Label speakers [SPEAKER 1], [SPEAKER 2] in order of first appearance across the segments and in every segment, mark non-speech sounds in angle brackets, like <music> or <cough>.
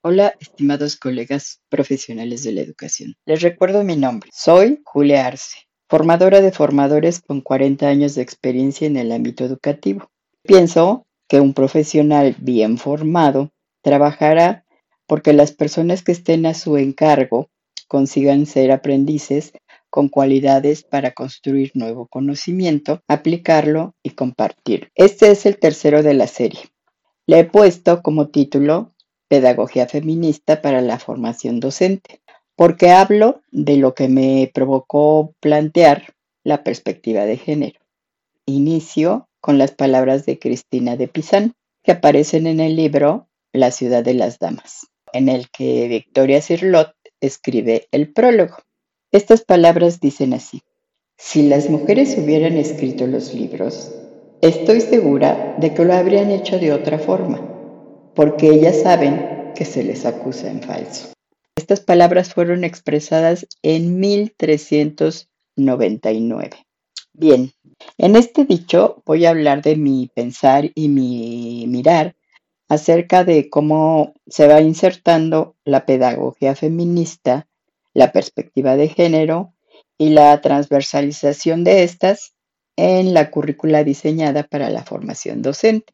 [SPEAKER 1] Hola, estimados colegas profesionales de la educación. Les recuerdo mi nombre. Soy Julia Arce, formadora de formadores con 40 años de experiencia en el ámbito educativo. Pienso que un profesional bien formado trabajará porque las personas que estén a su encargo consigan ser aprendices con cualidades para construir nuevo conocimiento, aplicarlo y compartir. Este es el tercero de la serie. Le he puesto como título Pedagogía feminista para la formación docente, porque hablo de lo que me provocó plantear la perspectiva de género. Inicio con las palabras de Cristina de Pizán, que aparecen en el libro La ciudad de las damas, en el que Victoria Cirlot escribe el prólogo. Estas palabras dicen así, si las mujeres hubieran escrito los libros, estoy segura de que lo habrían hecho de otra forma porque ellas saben que se les acusa en falso. Estas palabras fueron expresadas en 1399. Bien, en este dicho voy a hablar de mi pensar y mi mirar acerca de cómo se va insertando la pedagogía feminista, la perspectiva de género y la transversalización de estas en la currícula diseñada para la formación docente.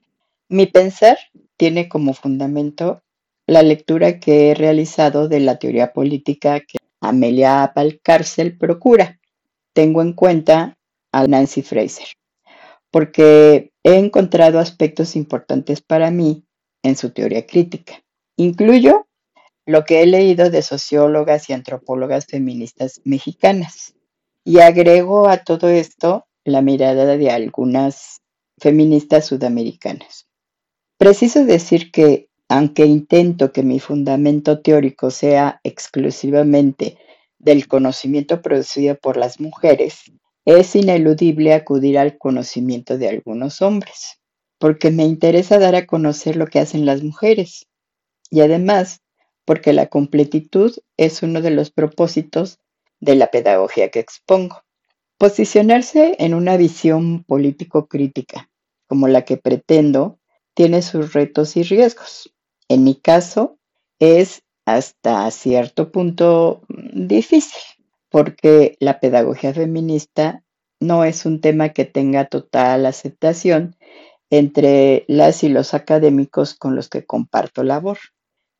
[SPEAKER 1] Mi pensar tiene como fundamento la lectura que he realizado de la teoría política que Amelia Valcárcel procura. Tengo en cuenta a Nancy Fraser, porque he encontrado aspectos importantes para mí en su teoría crítica. Incluyo lo que he leído de sociólogas y antropólogas feministas mexicanas y agrego a todo esto la mirada de algunas feministas sudamericanas. Preciso decir que, aunque intento que mi fundamento teórico sea exclusivamente del conocimiento producido por las mujeres, es ineludible acudir al conocimiento de algunos hombres, porque me interesa dar a conocer lo que hacen las mujeres y además porque la completitud es uno de los propósitos de la pedagogía que expongo. Posicionarse en una visión político-crítica, como la que pretendo, tiene sus retos y riesgos. En mi caso, es hasta cierto punto mm, difícil, porque la pedagogía feminista no es un tema que tenga total aceptación entre las y los académicos con los que comparto labor.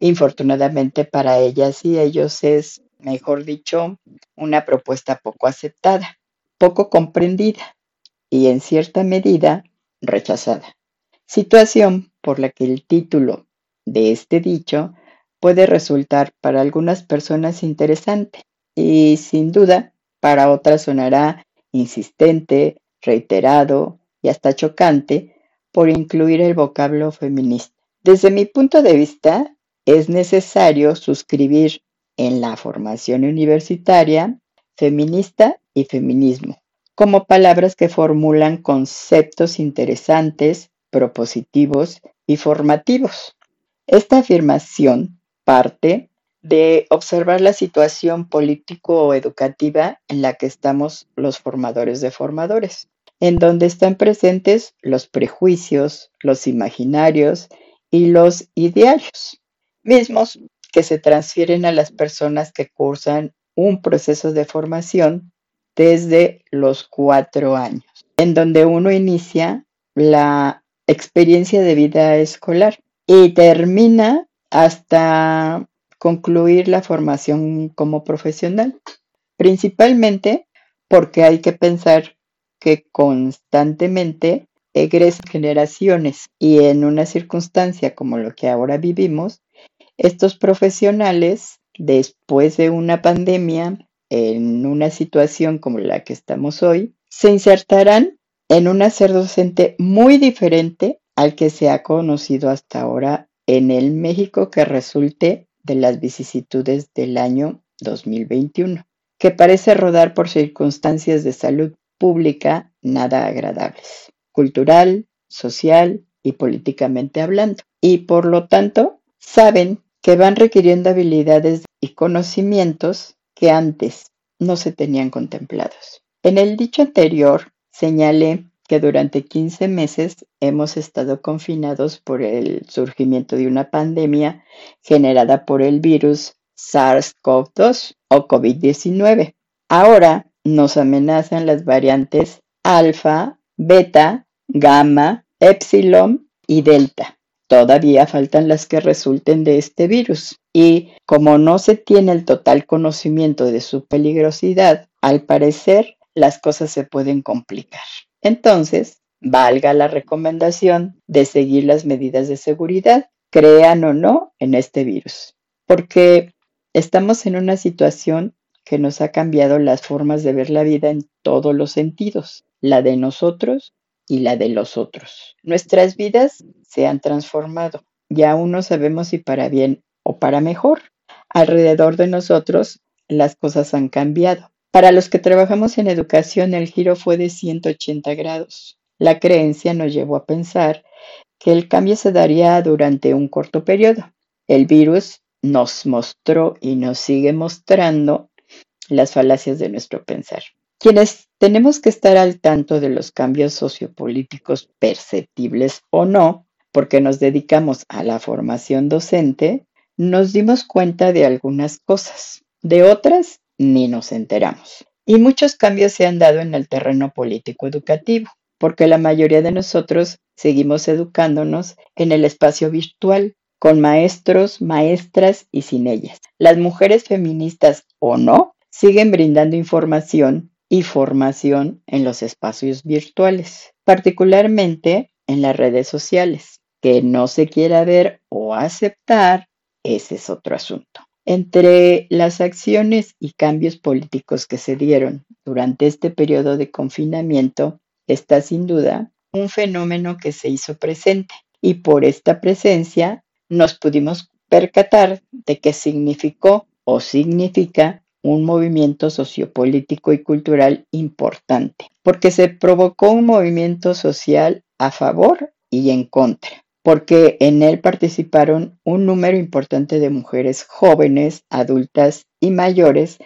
[SPEAKER 1] Infortunadamente para ellas y ellos es, mejor dicho, una propuesta poco aceptada, poco comprendida y en cierta medida rechazada situación por la que el título de este dicho puede resultar para algunas personas interesante y sin duda para otras sonará insistente, reiterado y hasta chocante por incluir el vocablo feminista. Desde mi punto de vista, es necesario suscribir en la formación universitaria feminista y feminismo como palabras que formulan conceptos interesantes propositivos y formativos. Esta afirmación parte de observar la situación político o educativa en la que estamos los formadores de formadores, en donde están presentes los prejuicios, los imaginarios y los idearios, mismos que se transfieren a las personas que cursan un proceso de formación desde los cuatro años, en donde uno inicia la experiencia de vida escolar y termina hasta concluir la formación como profesional, principalmente porque hay que pensar que constantemente egresan generaciones y en una circunstancia como lo que ahora vivimos, estos profesionales, después de una pandemia, en una situación como la que estamos hoy, se insertarán en un hacer docente muy diferente al que se ha conocido hasta ahora en el México que resulte de las vicisitudes del año 2021, que parece rodar por circunstancias de salud pública nada agradables, cultural, social y políticamente hablando. Y por lo tanto, saben que van requiriendo habilidades y conocimientos que antes no se tenían contemplados. En el dicho anterior señalé que durante 15 meses hemos estado confinados por el surgimiento de una pandemia generada por el virus SARS-CoV-2 o COVID-19. Ahora nos amenazan las variantes alfa, beta, gamma, epsilon y delta. Todavía faltan las que resulten de este virus y como no se tiene el total conocimiento de su peligrosidad, al parecer las cosas se pueden complicar. Entonces, valga la recomendación de seguir las medidas de seguridad, crean o no en este virus, porque estamos en una situación que nos ha cambiado las formas de ver la vida en todos los sentidos, la de nosotros y la de los otros. Nuestras vidas se han transformado y aún no sabemos si para bien o para mejor. Alrededor de nosotros las cosas han cambiado. Para los que trabajamos en educación el giro fue de 180 grados. La creencia nos llevó a pensar que el cambio se daría durante un corto periodo. El virus nos mostró y nos sigue mostrando las falacias de nuestro pensar. Quienes tenemos que estar al tanto de los cambios sociopolíticos perceptibles o no, porque nos dedicamos a la formación docente, nos dimos cuenta de algunas cosas, de otras ni nos enteramos. Y muchos cambios se han dado en el terreno político educativo, porque la mayoría de nosotros seguimos educándonos en el espacio virtual, con maestros, maestras y sin ellas. Las mujeres feministas o no siguen brindando información y formación en los espacios virtuales, particularmente en las redes sociales. Que no se quiera ver o aceptar, ese es otro asunto. Entre las acciones y cambios políticos que se dieron durante este periodo de confinamiento está sin duda un fenómeno que se hizo presente y por esta presencia nos pudimos percatar de que significó o significa un movimiento sociopolítico y cultural importante, porque se provocó un movimiento social a favor y en contra, porque en él participaron un número importante de mujeres jóvenes, adultas y mayores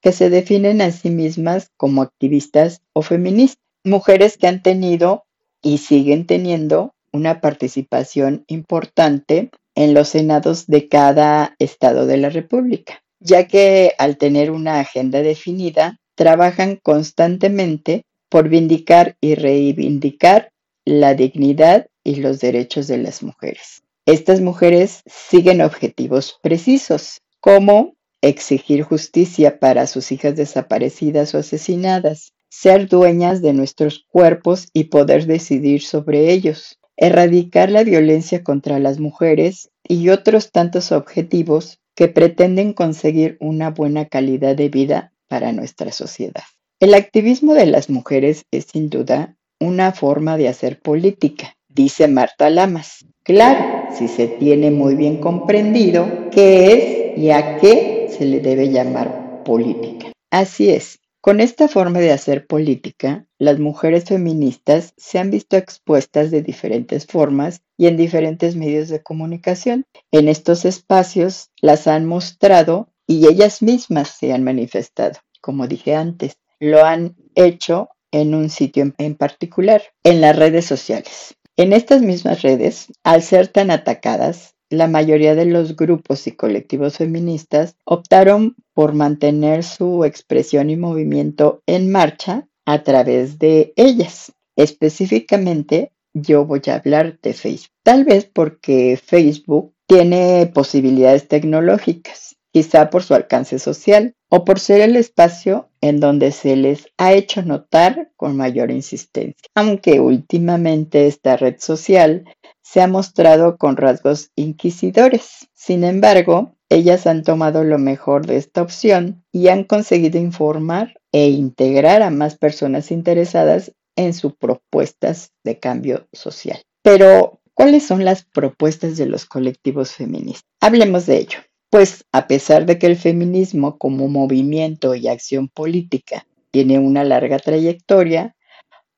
[SPEAKER 1] que se definen a sí mismas como activistas o feministas, mujeres que han tenido y siguen teniendo una participación importante en los senados de cada estado de la República ya que al tener una agenda definida, trabajan constantemente por vindicar y reivindicar la dignidad y los derechos de las mujeres. Estas mujeres siguen objetivos precisos, como exigir justicia para sus hijas desaparecidas o asesinadas, ser dueñas de nuestros cuerpos y poder decidir sobre ellos, erradicar la violencia contra las mujeres y otros tantos objetivos que pretenden conseguir una buena calidad de vida para nuestra sociedad. El activismo de las mujeres es sin duda una forma de hacer política, dice Marta Lamas. Claro, si se tiene muy bien comprendido qué es y a qué se le debe llamar política. Así es, con esta forma de hacer política, las mujeres feministas se han visto expuestas de diferentes formas y en diferentes medios de comunicación. En estos espacios las han mostrado y ellas mismas se han manifestado. Como dije antes, lo han hecho en un sitio en particular, en las redes sociales. En estas mismas redes, al ser tan atacadas, la mayoría de los grupos y colectivos feministas optaron por mantener su expresión y movimiento en marcha a través de ellas. Específicamente, yo voy a hablar de Facebook. Tal vez porque Facebook tiene posibilidades tecnológicas, quizá por su alcance social o por ser el espacio en donde se les ha hecho notar con mayor insistencia. Aunque últimamente esta red social se ha mostrado con rasgos inquisidores. Sin embargo, ellas han tomado lo mejor de esta opción y han conseguido informar e integrar a más personas interesadas en sus propuestas de cambio social. Pero, ¿cuáles son las propuestas de los colectivos feministas? Hablemos de ello. Pues a pesar de que el feminismo como movimiento y acción política tiene una larga trayectoria,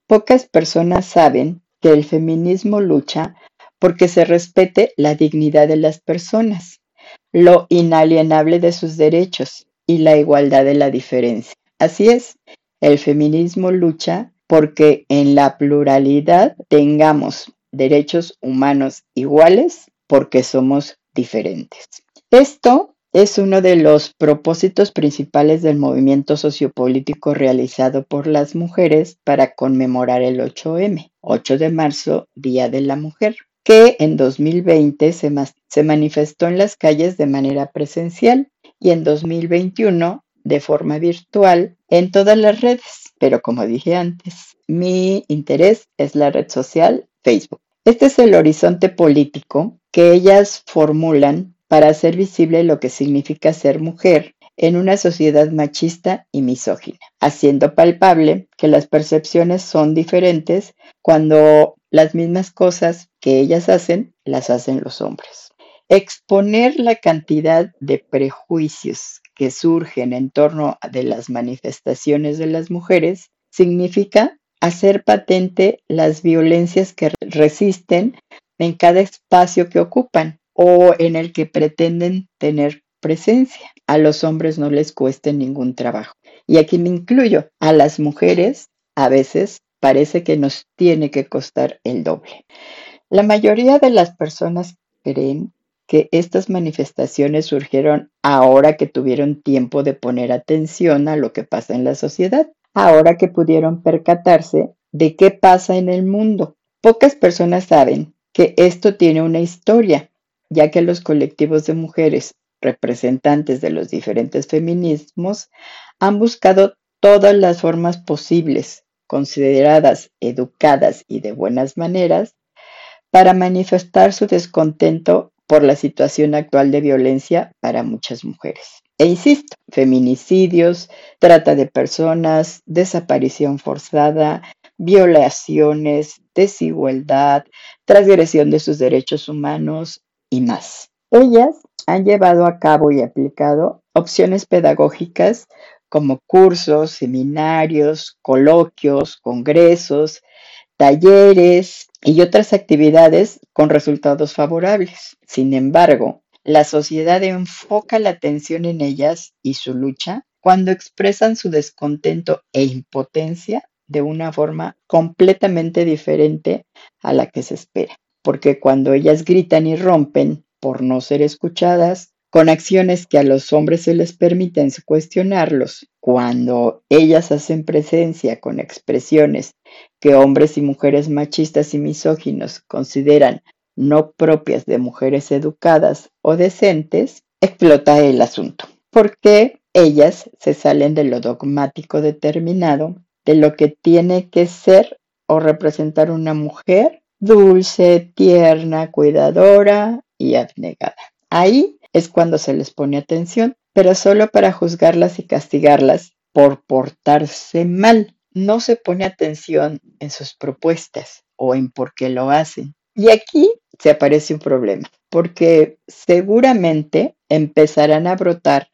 [SPEAKER 1] pocas personas saben que el feminismo lucha porque se respete la dignidad de las personas, lo inalienable de sus derechos y la igualdad de la diferencia. Así es, el feminismo lucha porque en la pluralidad tengamos derechos humanos iguales porque somos diferentes. Esto es uno de los propósitos principales del movimiento sociopolítico realizado por las mujeres para conmemorar el 8M, 8 de marzo, Día de la Mujer, que en 2020 se, se manifestó en las calles de manera presencial y en 2021 de forma virtual en todas las redes. Pero como dije antes, mi interés es la red social Facebook. Este es el horizonte político que ellas formulan para hacer visible lo que significa ser mujer en una sociedad machista y misógina, haciendo palpable que las percepciones son diferentes cuando las mismas cosas que ellas hacen las hacen los hombres. Exponer la cantidad de prejuicios que surgen en torno de las manifestaciones de las mujeres significa hacer patente las violencias que resisten en cada espacio que ocupan o en el que pretenden tener presencia. A los hombres no les cueste ningún trabajo. Y aquí me incluyo. A las mujeres a veces parece que nos tiene que costar el doble. La mayoría de las personas creen que estas manifestaciones surgieron ahora que tuvieron tiempo de poner atención a lo que pasa en la sociedad, ahora que pudieron percatarse de qué pasa en el mundo. Pocas personas saben que esto tiene una historia ya que los colectivos de mujeres representantes de los diferentes feminismos han buscado todas las formas posibles, consideradas educadas y de buenas maneras, para manifestar su descontento por la situación actual de violencia para muchas mujeres. E insisto, feminicidios, trata de personas, desaparición forzada, violaciones, desigualdad, transgresión de sus derechos humanos, y más. Ellas han llevado a cabo y aplicado opciones pedagógicas como cursos, seminarios, coloquios, congresos, talleres y otras actividades con resultados favorables. Sin embargo, la sociedad enfoca la atención en ellas y su lucha cuando expresan su descontento e impotencia de una forma completamente diferente a la que se espera porque cuando ellas gritan y rompen por no ser escuchadas, con acciones que a los hombres se les permiten cuestionarlos, cuando ellas hacen presencia con expresiones que hombres y mujeres machistas y misóginos consideran no propias de mujeres educadas o decentes, explota el asunto, porque ellas se salen de lo dogmático determinado de lo que tiene que ser o representar una mujer dulce, tierna, cuidadora y abnegada. Ahí es cuando se les pone atención, pero solo para juzgarlas y castigarlas por portarse mal. No se pone atención en sus propuestas o en por qué lo hacen. Y aquí se aparece un problema, porque seguramente empezarán a brotar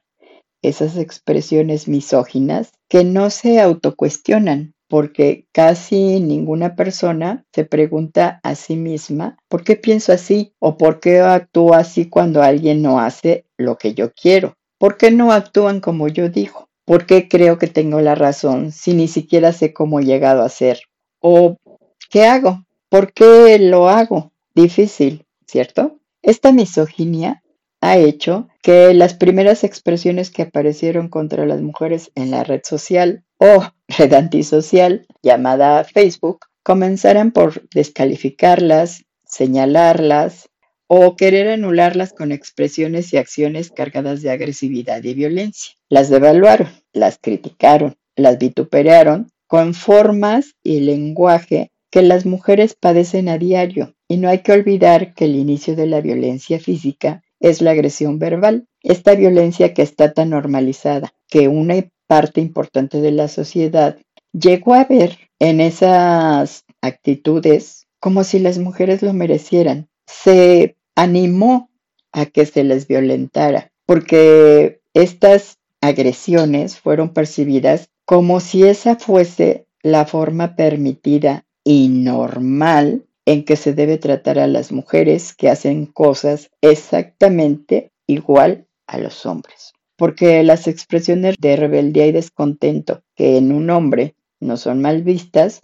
[SPEAKER 1] esas expresiones misóginas que no se autocuestionan, porque casi ninguna persona se pregunta a sí misma, ¿por qué pienso así? ¿O por qué actúo así cuando alguien no hace lo que yo quiero? ¿Por qué no actúan como yo digo? ¿Por qué creo que tengo la razón si ni siquiera sé cómo he llegado a ser? ¿O qué hago? ¿Por qué lo hago? Difícil, ¿cierto? Esta misoginia ha hecho que las primeras expresiones que aparecieron contra las mujeres en la red social o <laughs> red antisocial llamada Facebook comenzaran por descalificarlas, señalarlas o querer anularlas con expresiones y acciones cargadas de agresividad y violencia. Las devaluaron, las criticaron, las vituperaron con formas y lenguaje que las mujeres padecen a diario. Y no hay que olvidar que el inicio de la violencia física es la agresión verbal, esta violencia que está tan normalizada, que una parte importante de la sociedad llegó a ver en esas actitudes como si las mujeres lo merecieran. Se animó a que se les violentara, porque estas agresiones fueron percibidas como si esa fuese la forma permitida y normal en que se debe tratar a las mujeres que hacen cosas exactamente igual a los hombres. porque las expresiones de rebeldía y descontento que en un hombre no son mal vistas,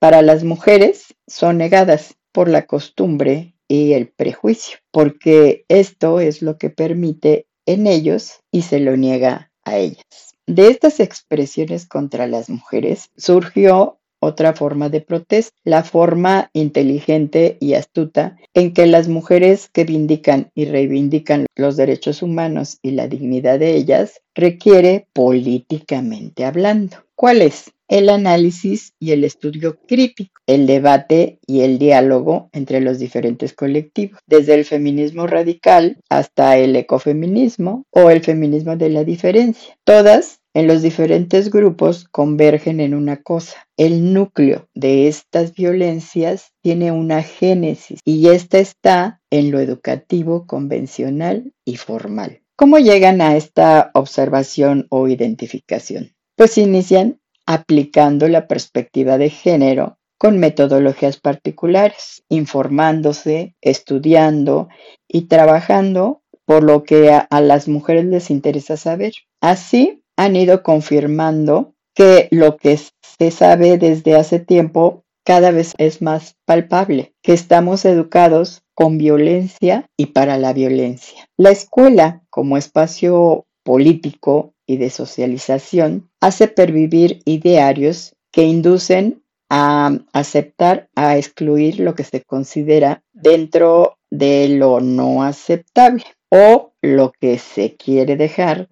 [SPEAKER 1] para las mujeres son negadas por la costumbre y el prejuicio, porque esto es lo que permite en ellos y se lo niega a ellas. De estas expresiones contra las mujeres surgió otra forma de protesta, la forma inteligente y astuta en que las mujeres que vindican y reivindican los derechos humanos y la dignidad de ellas requiere políticamente hablando. ¿Cuál es? El análisis y el estudio crítico, el debate y el diálogo entre los diferentes colectivos, desde el feminismo radical hasta el ecofeminismo o el feminismo de la diferencia. Todas en los diferentes grupos convergen en una cosa. El núcleo de estas violencias tiene una génesis y esta está en lo educativo convencional y formal. ¿Cómo llegan a esta observación o identificación? Pues inician aplicando la perspectiva de género con metodologías particulares, informándose, estudiando y trabajando por lo que a, las mujeres les interesa saber. Así, han ido confirmando que lo que se sabe desde hace tiempo cada vez es más palpable, que estamos educados con violencia y para la violencia. La escuela, como espacio político y de socialización, hace pervivir idearios que inducen a aceptar, a excluir lo que se considera dentro de lo no aceptable o lo que se quiere dejar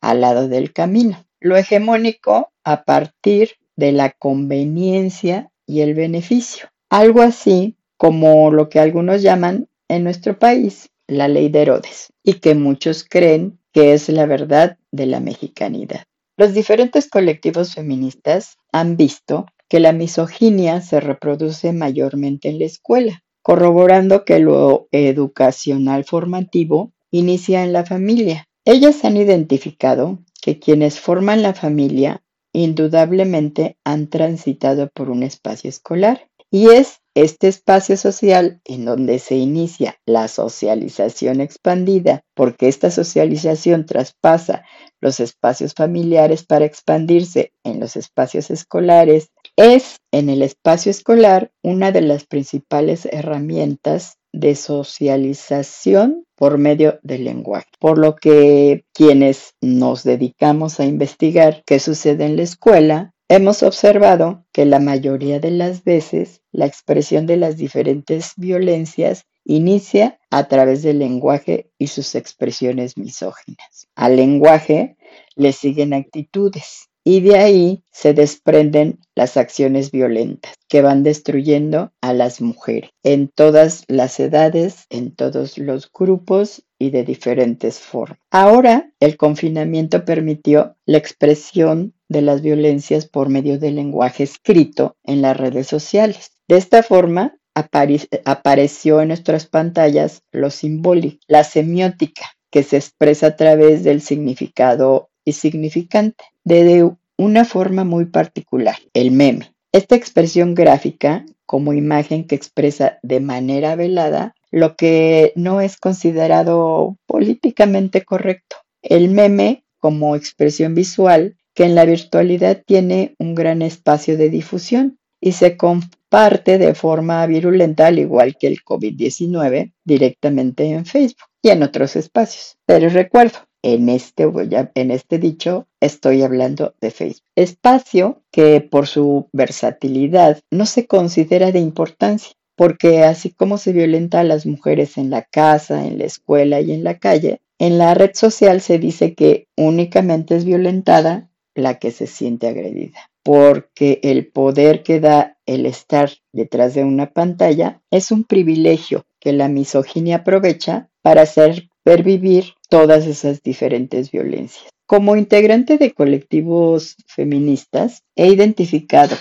[SPEAKER 1] al lado del camino. Lo hegemónico a partir de la conveniencia y el beneficio. Algo así como lo que algunos llaman en nuestro país la ley de Herodes y que muchos creen que es la verdad de la mexicanidad. Los diferentes colectivos feministas han visto que la misoginia se reproduce mayormente en la escuela, corroborando que lo educacional formativo inicia en la familia ellas han identificado que quienes forman la familia indudablemente han transitado por un espacio escolar y es este espacio social en donde se inicia la socialización expandida, porque esta socialización traspasa los espacios familiares para expandirse en los espacios escolares, es en el espacio escolar una de las principales herramientas de socialización por medio del lenguaje. Por lo que quienes nos dedicamos a investigar qué sucede en la escuela, hemos observado que la mayoría de las veces la expresión de las diferentes violencias inicia a través del lenguaje y sus expresiones misóginas. Al lenguaje le siguen actitudes y de ahí se desprenden las acciones violentas que van destruyendo a las mujeres en todas las edades, en todos los grupos y de diferentes formas. Ahora el confinamiento permitió la expresión de las violencias por medio del lenguaje escrito en las redes sociales. De esta forma, apareció en nuestras pantallas lo simbólico, la semiótica, que se expresa a través del significado y significante, de una forma muy particular, el meme. Esta expresión gráfica como imagen que expresa de manera velada lo que no es considerado políticamente correcto. El meme como expresión visual que en la virtualidad tiene un gran espacio de difusión y se comparte de forma virulenta, al igual que el COVID-19, directamente en Facebook y en otros espacios. Pero recuerdo, en este, en este dicho estoy hablando de Facebook. Espacio que por su versatilidad no se considera de importancia, porque así como se violenta a las mujeres en la casa, en la escuela y en la calle, en la red social se dice que únicamente es violentada la que se siente agredida, porque el poder que da el estar detrás de una pantalla es un privilegio que la misoginia aprovecha para hacer pervivir todas esas diferentes violencias. Como integrante de colectivos feministas, he identificado,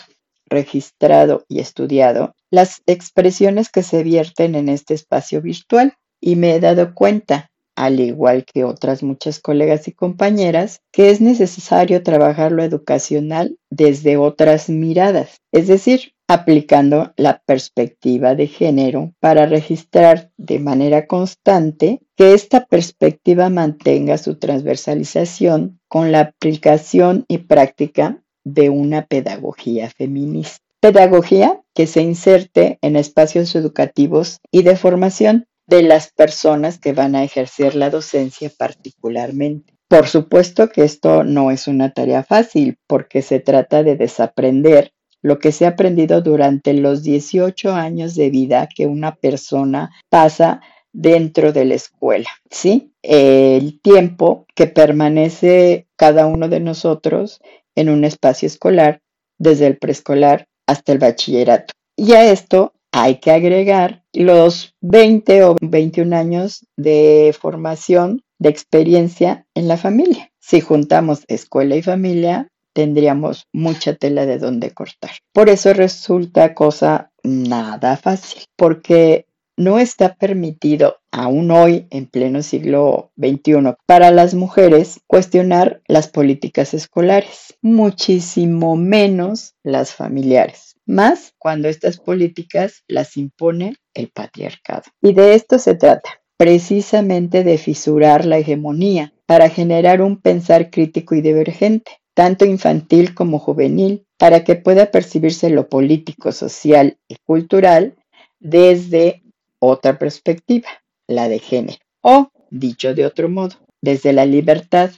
[SPEAKER 1] registrado y estudiado las expresiones que se vierten en este espacio virtual y me he dado cuenta al igual que otras muchas colegas y compañeras, que es necesario trabajar lo educacional desde otras miradas, es decir, aplicando la perspectiva de género para registrar de manera constante que esta perspectiva mantenga su transversalización con la aplicación y práctica de una pedagogía feminista. Pedagogía que se inserte en espacios educativos y de formación de las personas que van a ejercer la docencia particularmente. Por supuesto que esto no es una tarea fácil porque se trata de desaprender lo que se ha aprendido durante los 18 años de vida que una persona pasa dentro de la escuela, ¿sí? El tiempo que permanece cada uno de nosotros en un espacio escolar, desde el preescolar hasta el bachillerato. Y a esto hay que agregar los 20 o 21 años de formación, de experiencia en la familia. Si juntamos escuela y familia, tendríamos mucha tela de donde cortar. Por eso resulta cosa nada fácil, porque no está permitido aún hoy, en pleno siglo XXI, para las mujeres cuestionar las políticas escolares, muchísimo menos las familiares, más cuando estas políticas las impone el patriarcado. Y de esto se trata, precisamente de fisurar la hegemonía para generar un pensar crítico y divergente, tanto infantil como juvenil, para que pueda percibirse lo político, social y cultural desde otra perspectiva, la de género, o, dicho de otro modo, desde la libertad,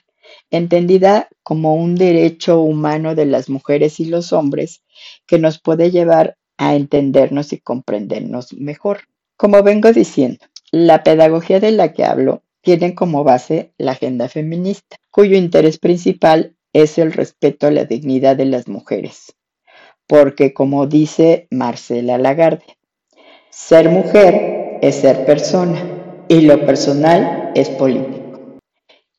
[SPEAKER 1] entendida como un derecho humano de las mujeres y los hombres que nos puede llevar a entendernos y comprendernos mejor. Como vengo diciendo, la pedagogía de la que hablo tiene como base la agenda feminista, cuyo interés principal es el respeto a la dignidad de las mujeres. Porque como dice Marcela Lagarde, ser mujer es ser persona y lo personal es político.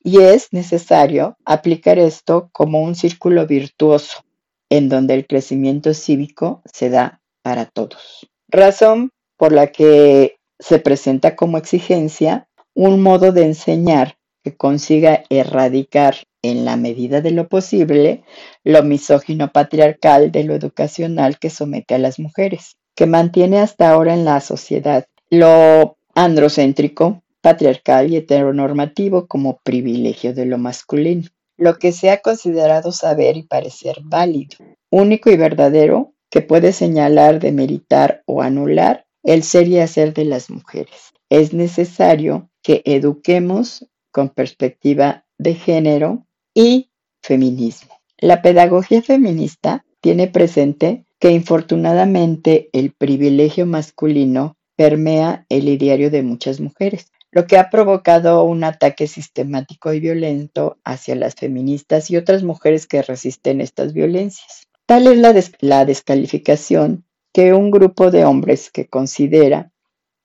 [SPEAKER 1] Y es necesario aplicar esto como un círculo virtuoso en donde el crecimiento cívico se da para todos. Razón por la que se presenta como exigencia un modo de enseñar que consiga erradicar en la medida de lo posible lo misógino patriarcal de lo educacional que somete a las mujeres que mantiene hasta ahora en la sociedad lo androcéntrico, patriarcal y heteronormativo como privilegio de lo masculino, lo que se ha considerado saber y parecer válido, único y verdadero que puede señalar, demeritar o anular el ser y hacer de las mujeres. Es necesario que eduquemos con perspectiva de género y feminismo. La pedagogía feminista tiene presente que infortunadamente el privilegio masculino permea el ideario de muchas mujeres, lo que ha provocado un ataque sistemático y violento hacia las feministas y otras mujeres que resisten estas violencias. Tal es la, la descalificación que un grupo de hombres que considera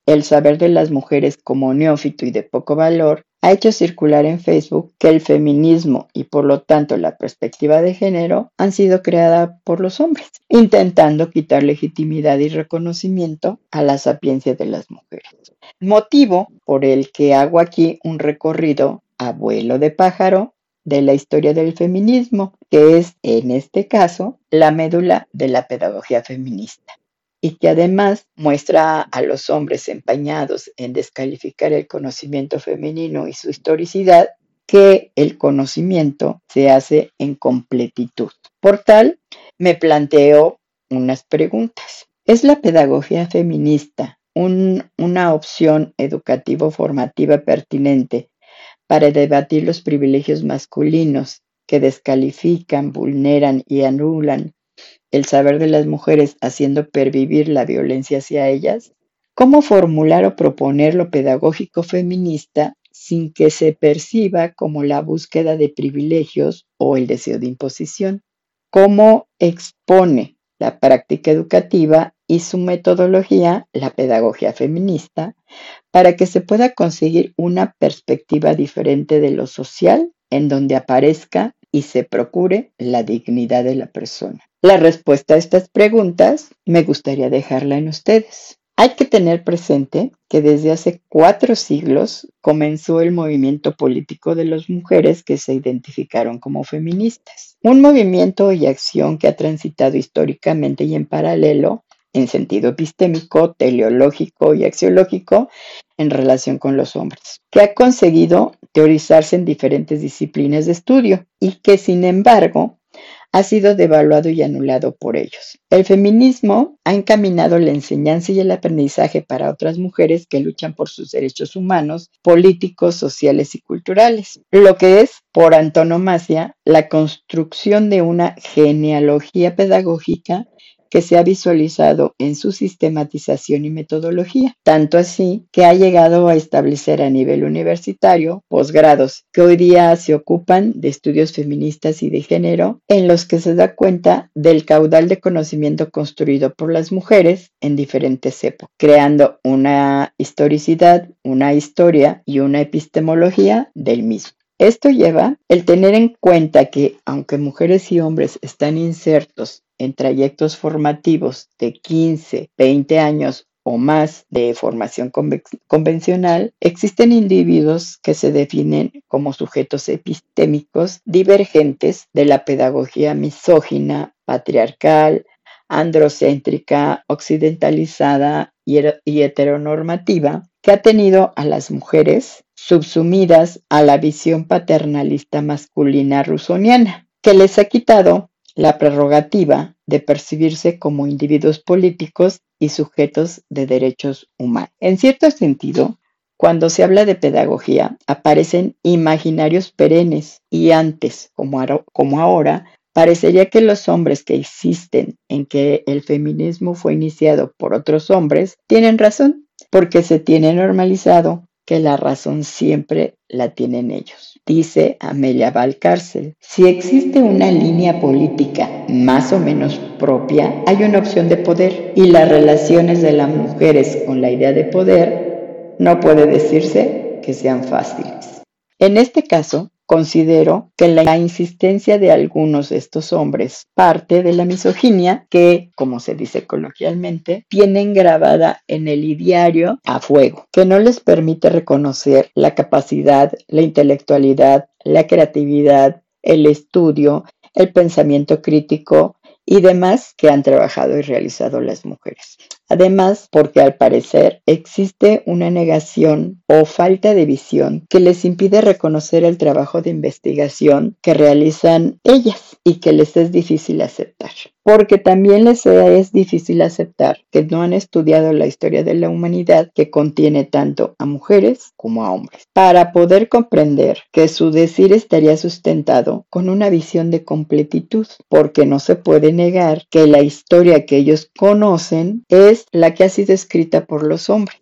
[SPEAKER 1] el saber de las mujeres como neófito y de poco valor ha hecho circular en Facebook que el feminismo y por lo tanto la perspectiva de género han sido creadas por los hombres, intentando quitar legitimidad y reconocimiento a la sapiencia de las mujeres. Motivo por el que hago aquí un recorrido a vuelo de pájaro de la historia del feminismo, que es en este caso la médula de la pedagogía feminista y que además muestra a los hombres empañados en descalificar el conocimiento femenino y su historicidad, que el conocimiento se hace en completitud. Por tal, me planteo unas preguntas. ¿Es la pedagogía feminista una opción educativo-formativa pertinente para debatir los privilegios masculinos que descalifican, vulneran y anulan el saber de las mujeres haciendo pervivir la violencia hacia ellas, cómo formular o proponer lo pedagógico feminista sin que se perciba como la búsqueda de privilegios o el deseo de imposición, cómo expone la práctica educativa y su metodología, la pedagogía feminista, para que se pueda conseguir una perspectiva diferente de lo social en donde aparezca y se procure la dignidad de la persona. La respuesta a estas preguntas me gustaría dejarla en ustedes. Hay que tener presente que desde hace cuatro siglos comenzó el movimiento político de las mujeres que se identificaron como feministas. un movimiento y acción que ha transitado históricamente y en paralelo en sentido epistémico, teleológico y axiológico en relación con los hombres, que ha conseguido teorizarse en diferentes disciplinas de estudio y que sin embargo ha sido devaluado y anulado por ellos. El feminismo ha encaminado la enseñanza y el aprendizaje para otras mujeres que luchan por sus derechos humanos, políticos, sociales y culturales, lo que es, por antonomasia, la construcción de una genealogía pedagógica que se ha visualizado en su sistematización y metodología, tanto así que ha llegado a establecer a nivel universitario posgrados que hoy día se ocupan de estudios feministas y de género, en los que se da cuenta del caudal de conocimiento construido por las mujeres en diferentes épocas, creando una historicidad, una historia y una epistemología del mismo. Esto lleva el tener en cuenta que, aunque mujeres y hombres están insertos en trayectos formativos de 15, 20 años o más de formación convencional, existen individuos que se definen como sujetos epistémicos divergentes de la pedagogía misógina, patriarcal, androcéntrica, occidentalizada y heteronormativa que ha tenido a las mujeres subsumidas a la visión paternalista masculina rusoniana, que les ha quitado la prerrogativa de percibirse como individuos políticos y sujetos de derechos humanos. En cierto sentido, cuando se habla de pedagogía, aparecen imaginarios perennes y antes, como, ahora, parecería que los hombres que insisten en que el feminismo fue iniciado por otros hombres tienen razón, porque se tiene normalizado que la razón siempre la tienen ellos. Dice Amelia Valcárcel, si existe una línea política más o menos propia, hay una opción de poder y las relaciones de las mujeres con la idea de poder no puede decirse que sean fáciles. En este caso, Considero que la insistencia de algunos de estos hombres parte de la misoginia que, como se dice coloquialmente, tienen grabada en el ideario a fuego, que no les permite reconocer la capacidad, la intelectualidad, la creatividad, el estudio, el pensamiento crítico y demás que han trabajado y realizado las mujeres. Además, porque al parecer existe una negación o falta de visión que les impide reconocer el trabajo de investigación que realizan ellas y que les es difícil aceptar. Porque también les es difícil aceptar que no han estudiado la historia de la humanidad que contiene tanto a mujeres como a hombres, para poder comprender que su decir estaría sustentado con una visión de completitud, porque no se puede negar que la historia que ellos conocen la que ha sido escrita por los hombres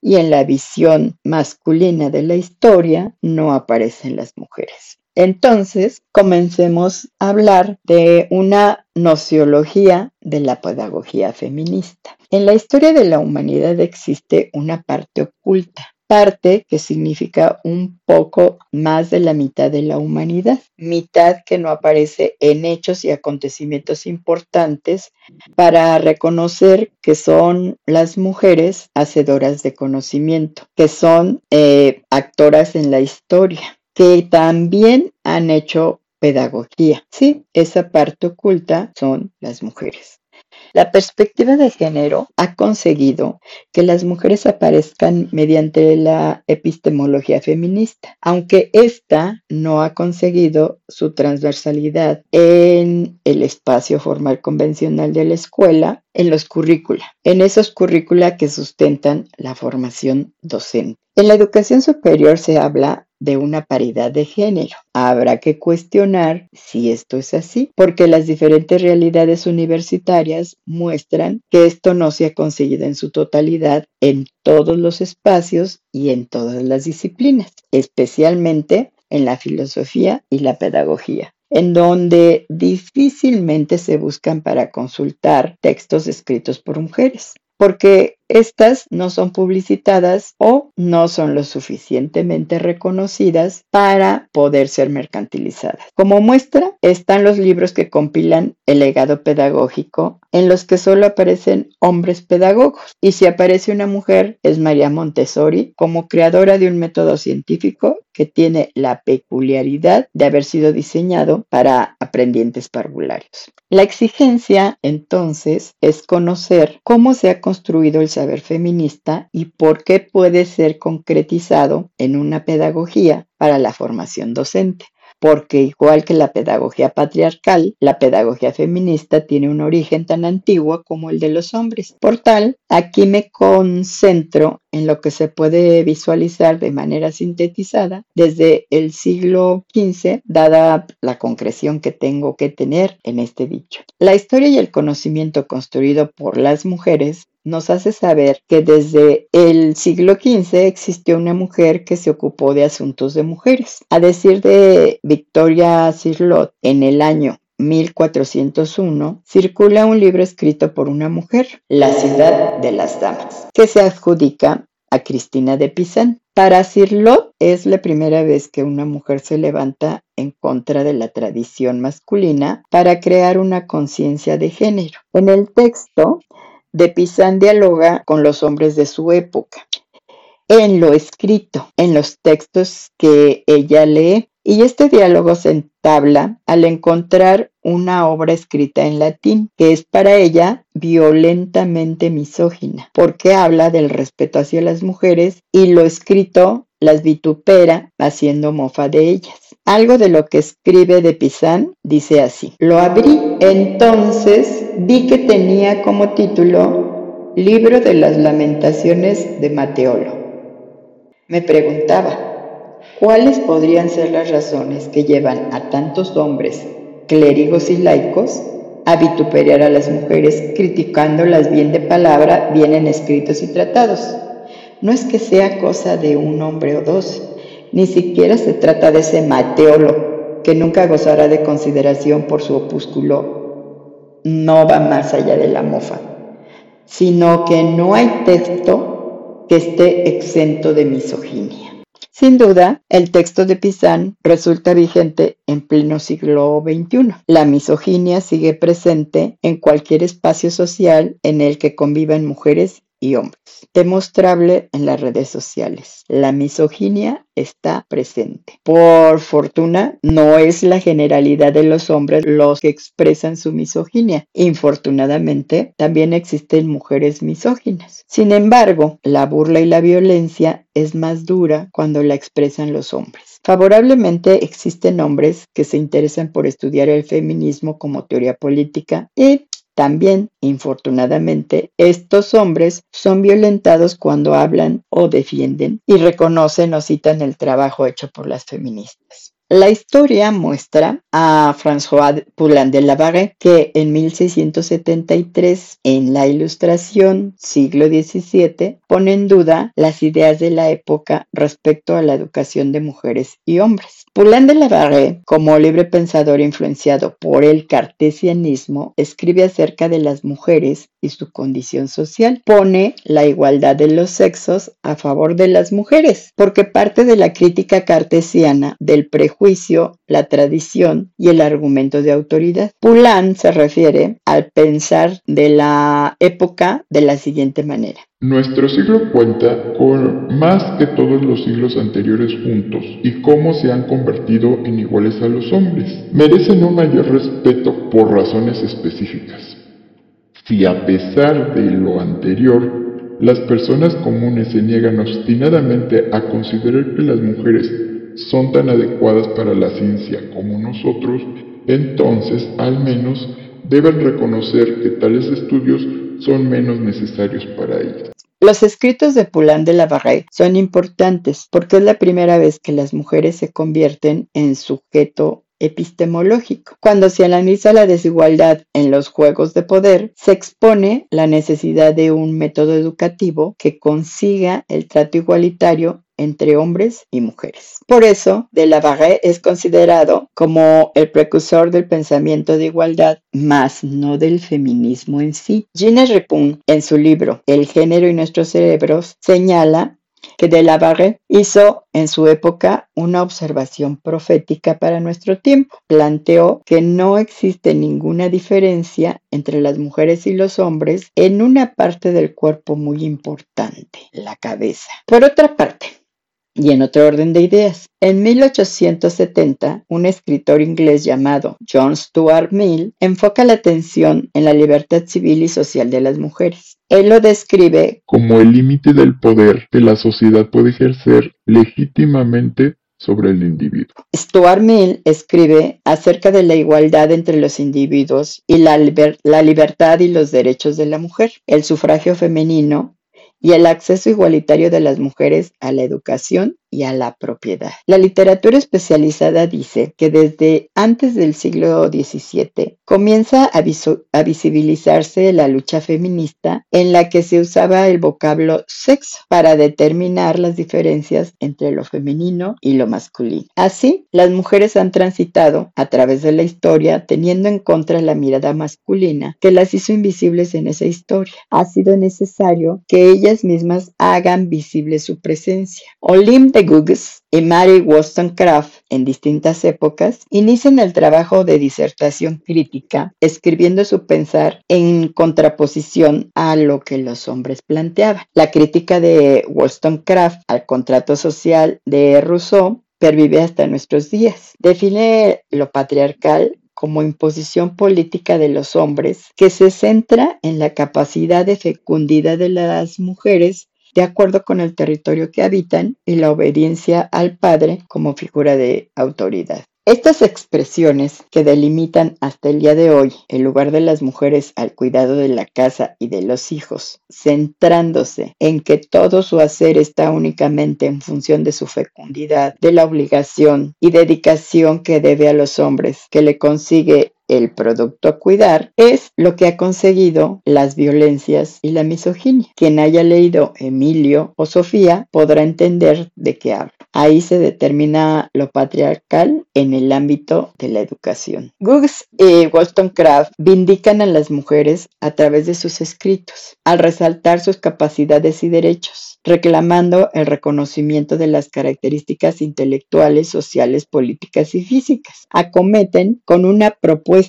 [SPEAKER 1] y en la visión masculina de la historia no aparecen las mujeres. Entonces, comencemos a hablar de una nociología de la pedagogía feminista. En la historia de la humanidad existe una parte oculta, parte que significa un poco más de la mitad de la humanidad, mitad que no aparece en hechos y acontecimientos importantes para reconocer que son las mujeres hacedoras de conocimiento, que son eh, actoras en la historia que también han hecho pedagogía. Sí, esa parte oculta son las mujeres. La perspectiva de género ha conseguido que las mujeres aparezcan mediante la epistemología feminista, aunque ésta no ha conseguido su transversalidad en el espacio formal convencional de la escuela, en los currícula, en esos currícula que sustentan la formación docente. En la educación superior se habla de una paridad de género. Habrá que cuestionar si esto es así, porque las diferentes realidades universitarias muestran que esto no se ha conseguido en su totalidad en todos los espacios y en todas las disciplinas, especialmente en la filosofía y la pedagogía en donde difícilmente se buscan para consultar textos escritos por mujeres porque estas no son publicitadas o no son lo suficientemente reconocidas para poder ser mercantilizadas. Como muestra están los libros que compilan el legado pedagógico en los que solo aparecen hombres pedagogos y si aparece una mujer es María Montessori como creadora de un método científico que tiene la peculiaridad de haber sido diseñado para aprendientes parvularios. La exigencia, entonces, es conocer cómo se ha construido el saber feminista y por qué puede ser concretizado en una pedagogía para la formación docente porque igual que la pedagogía patriarcal, la pedagogía feminista tiene un origen tan antiguo como el de los hombres. Por tal, aquí me concentro en lo que se puede visualizar de manera sintetizada desde el siglo XV, dada la concreción que tengo que tener en este dicho. La historia y el conocimiento construido por las mujeres nos hace saber que desde el siglo XV existió una mujer que se ocupó de asuntos de mujeres. A decir de Victoria Cirlot, en el año 1401, circula un libro escrito por una mujer, La ciudad de las damas, que se adjudica a Cristina de Pizan. Para Cirlot es la primera vez que una mujer se levanta en contra de la tradición masculina para crear una conciencia de género. En el texto de Pizan dialoga con los hombres de su época, en lo escrito, en los textos que ella lee, y este diálogo se entabla al encontrar una obra escrita en latín, que es para ella violentamente misógina, porque habla del respeto hacia las mujeres y lo escrito las vitupera haciendo mofa de ellas. Algo de lo que escribe de Pizán dice así. Lo abrí, entonces vi que tenía como título Libro de las Lamentaciones de Mateolo. Me preguntaba, ¿cuáles podrían ser las razones que llevan a tantos hombres, clérigos y laicos, a vituperar a las mujeres criticándolas bien de palabra, bien en escritos y tratados? No es que sea cosa de un hombre o dos, ni siquiera se trata de ese Mateolo, que nunca gozará de consideración por su opúsculo, no va más allá de la mofa, sino que no hay texto que esté exento de misoginia. Sin duda, el texto de Pizán resulta vigente en pleno siglo XXI. La misoginia sigue presente en cualquier espacio social en el que convivan mujeres y hombres. Demostrable en las redes sociales. La misoginia está presente. Por fortuna, no es la generalidad de los hombres los que expresan su misoginia. Infortunadamente, también existen mujeres misóginas. Sin embargo, la burla y la violencia es más dura cuando la expresan los hombres. Favorablemente existen hombres que se interesan por estudiar el feminismo como teoría política y también, infortunadamente, estos hombres son violentados cuando hablan o defienden y reconocen o citan el trabajo hecho por las feministas. La historia muestra a François Poulain de Lavarre que en 1673, en la Ilustración, siglo XVII, pone en duda las ideas de la época respecto a la educación de mujeres y hombres. Poulain de Lavarre, como libre pensador influenciado por el cartesianismo, escribe acerca de las mujeres y su condición social. Pone la igualdad de los sexos a favor de las mujeres, porque parte de la crítica cartesiana del prejuicio, la tradición y el argumento de autoridad. Poulain se refiere al pensar de la época de la siguiente manera.
[SPEAKER 2] Nuestro siglo cuenta con más que todos los siglos anteriores juntos y cómo se han convertido en iguales a los hombres. Merecen un mayor respeto por razones específicas. Si a pesar de lo anterior, las personas comunes se niegan obstinadamente a considerar que las mujeres son tan adecuadas para la ciencia como nosotros, entonces al menos deben reconocer que tales estudios son menos necesarios para ellas.
[SPEAKER 1] Los escritos de Poulain de Lavarre son importantes porque es la primera vez que las mujeres se convierten en sujeto epistemológico. Cuando se analiza la desigualdad en los juegos de poder, se expone la necesidad de un método educativo que consiga el trato igualitario entre hombres y mujeres. Por eso, de la Barre es considerado como el precursor del pensamiento de igualdad, más no del feminismo en sí. Gina Repun, en su libro El género y nuestros cerebros, señala que de la Barre hizo en su época una observación profética para nuestro tiempo. Planteó que no existe ninguna diferencia entre las mujeres y los hombres en una parte del cuerpo muy importante, la cabeza. Por otra parte, y en otro orden de ideas, en 1870, un escritor inglés llamado John Stuart Mill enfoca la atención en la libertad civil y social de las mujeres. Él lo describe
[SPEAKER 2] como el límite del poder que la sociedad puede ejercer legítimamente sobre el individuo.
[SPEAKER 1] Stuart Mill escribe acerca de la igualdad entre los individuos y la, la libertad y los derechos de la mujer, el sufragio femenino y el acceso igualitario de las mujeres a la educación y a la propiedad. La literatura especializada dice que desde antes del siglo XVII comienza a, visibilizarse la lucha feminista en la que se usaba el vocablo sexo para determinar las diferencias entre lo femenino y lo masculino. Así, las mujeres han transitado a través de la historia teniendo en contra la mirada masculina que las hizo invisibles en esa historia. Ha sido necesario que ellas mismas hagan visible su presencia. Googs y Mary Wollstonecraft en distintas épocas inician el trabajo de disertación crítica, escribiendo su pensar en contraposición a lo que los hombres planteaban. La crítica de Wollstonecraft al contrato social de Rousseau pervive hasta nuestros días. Define lo patriarcal como imposición política de los hombres que se centra en la capacidad de fecundidad de las mujeres de acuerdo con el territorio que habitan y la obediencia al padre como figura de autoridad. Estas expresiones que delimitan hasta el día de hoy el lugar de las mujeres al cuidado de la casa y de los hijos, centrándose en que todo su hacer está únicamente en función de su fecundidad, de la obligación y dedicación que debe a los hombres, que le consigue el producto a cuidar es lo que ha conseguido las violencias y la misoginia. Quien haya leído Emilio o Sofía podrá entender de qué hablo. Ahí se determina lo patriarcal en el ámbito de la educación. Googs y Wollstonecraft vindican a las mujeres a través de sus escritos, al resaltar sus capacidades y derechos, reclamando el reconocimiento de las características intelectuales, sociales, políticas y físicas. Acometen con una propuesta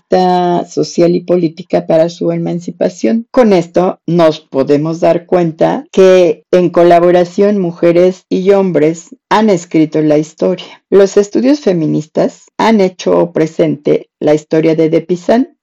[SPEAKER 1] social y política para su emancipación. Con esto nos podemos dar cuenta que en colaboración mujeres y hombres han escrito la historia. Los estudios feministas han hecho presente la historia de Depizan,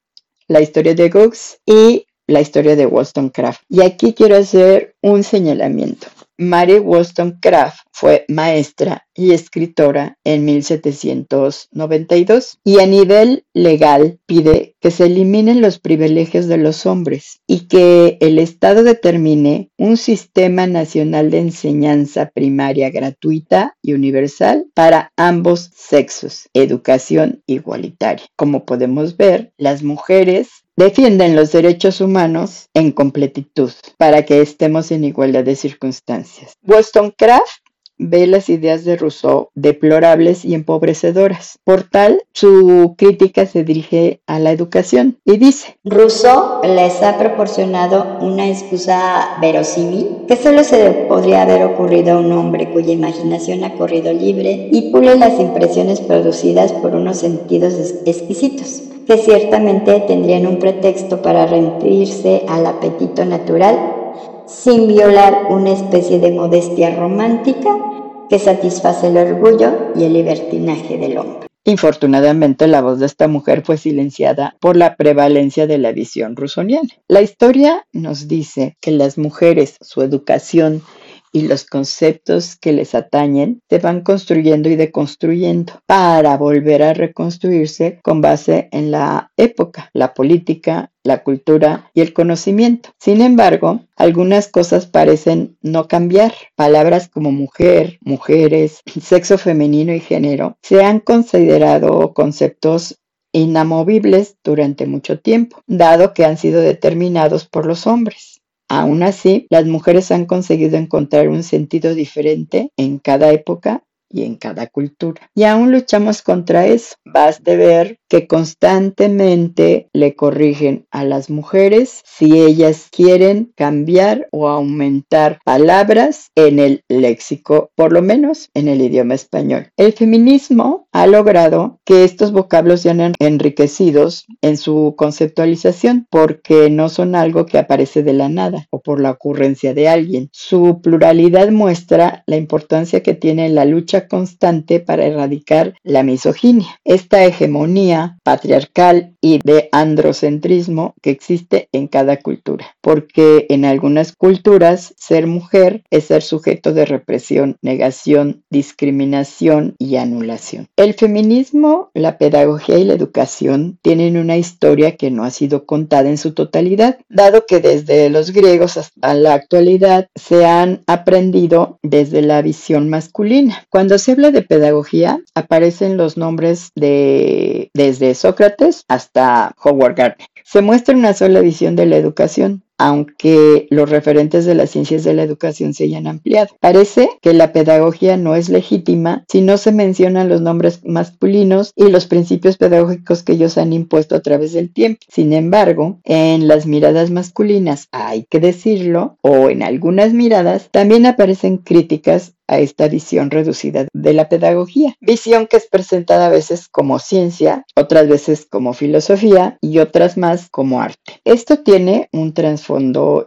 [SPEAKER 1] la historia de Gooks y la historia de Wollstonecraft. Y aquí quiero hacer un señalamiento. Mary Wollstonecraft fue maestra y escritora en 1792 y a nivel legal pide que se eliminen los privilegios de los hombres y que el Estado determine un sistema nacional de enseñanza primaria gratuita y universal para ambos sexos, educación igualitaria. Como podemos ver, las mujeres defienden los derechos humanos en completitud para que estemos en igualdad de circunstancias. Wollstonecraft ve las ideas de Rousseau deplorables y empobrecedoras. Por tal, su crítica se dirige a la educación y dice,
[SPEAKER 3] Rousseau les ha proporcionado una excusa verosímil que solo se podría haber ocurrido a un hombre cuya imaginación ha corrido libre y pule las impresiones producidas por unos sentidos exquisitos que ciertamente tendrían un pretexto para rendirse al apetito natural sin violar una especie de modestia romántica que satisface el orgullo y el libertinaje del hombre.
[SPEAKER 1] Infortunadamente, la voz de esta mujer fue silenciada por la prevalencia de la visión rusoniana. La historia nos dice que las mujeres, su educación y los conceptos que les atañen se van construyendo y deconstruyendo para volver a reconstruirse con base en la época, la política, la cultura y el conocimiento. Sin embargo, algunas cosas parecen no cambiar. Palabras como mujer, mujeres, sexo femenino y género se han considerado conceptos inamovibles durante mucho tiempo, dado que han sido determinados por los hombres. Aún así, las mujeres han conseguido encontrar un sentido diferente en cada época y en cada cultura. Y aún luchamos contra eso. Baste ver que constantemente le corrigen a las mujeres si ellas quieren cambiar o aumentar palabras en el léxico, por lo menos en el idioma español. El feminismo ha logrado que estos vocablos sean enriquecidos en su conceptualización porque no son algo que aparece de la nada o por la ocurrencia de alguien. Su pluralidad muestra la importancia que tiene la lucha constante para erradicar la misoginia, esta hegemonía patriarcal y de androcentrismo que existe en cada cultura, porque en algunas culturas ser mujer es ser sujeto de represión, negación, discriminación y anulación. El feminismo, la pedagogía y la educación tienen una historia que no ha sido contada en su totalidad, dado que desde los griegos hasta la actualidad se han aprendido desde la visión masculina. Cuando se habla de pedagogía, aparecen los nombres de desde Sócrates hasta Howard Gardner. Se muestra una sola visión de la educación, aunque los referentes de las ciencias de la educación se hayan ampliado. Parece que la pedagogía no es legítima si no se mencionan los nombres masculinos y los principios pedagógicos que ellos han impuesto a través del tiempo. Sin embargo, en las miradas masculinas, hay que decirlo, o en algunas miradas, también aparecen críticas a esta visión reducida de la pedagogía, visión que es presentada a veces como ciencia, otras veces como filosofía y otras más como arte. Esto tiene un trasfondo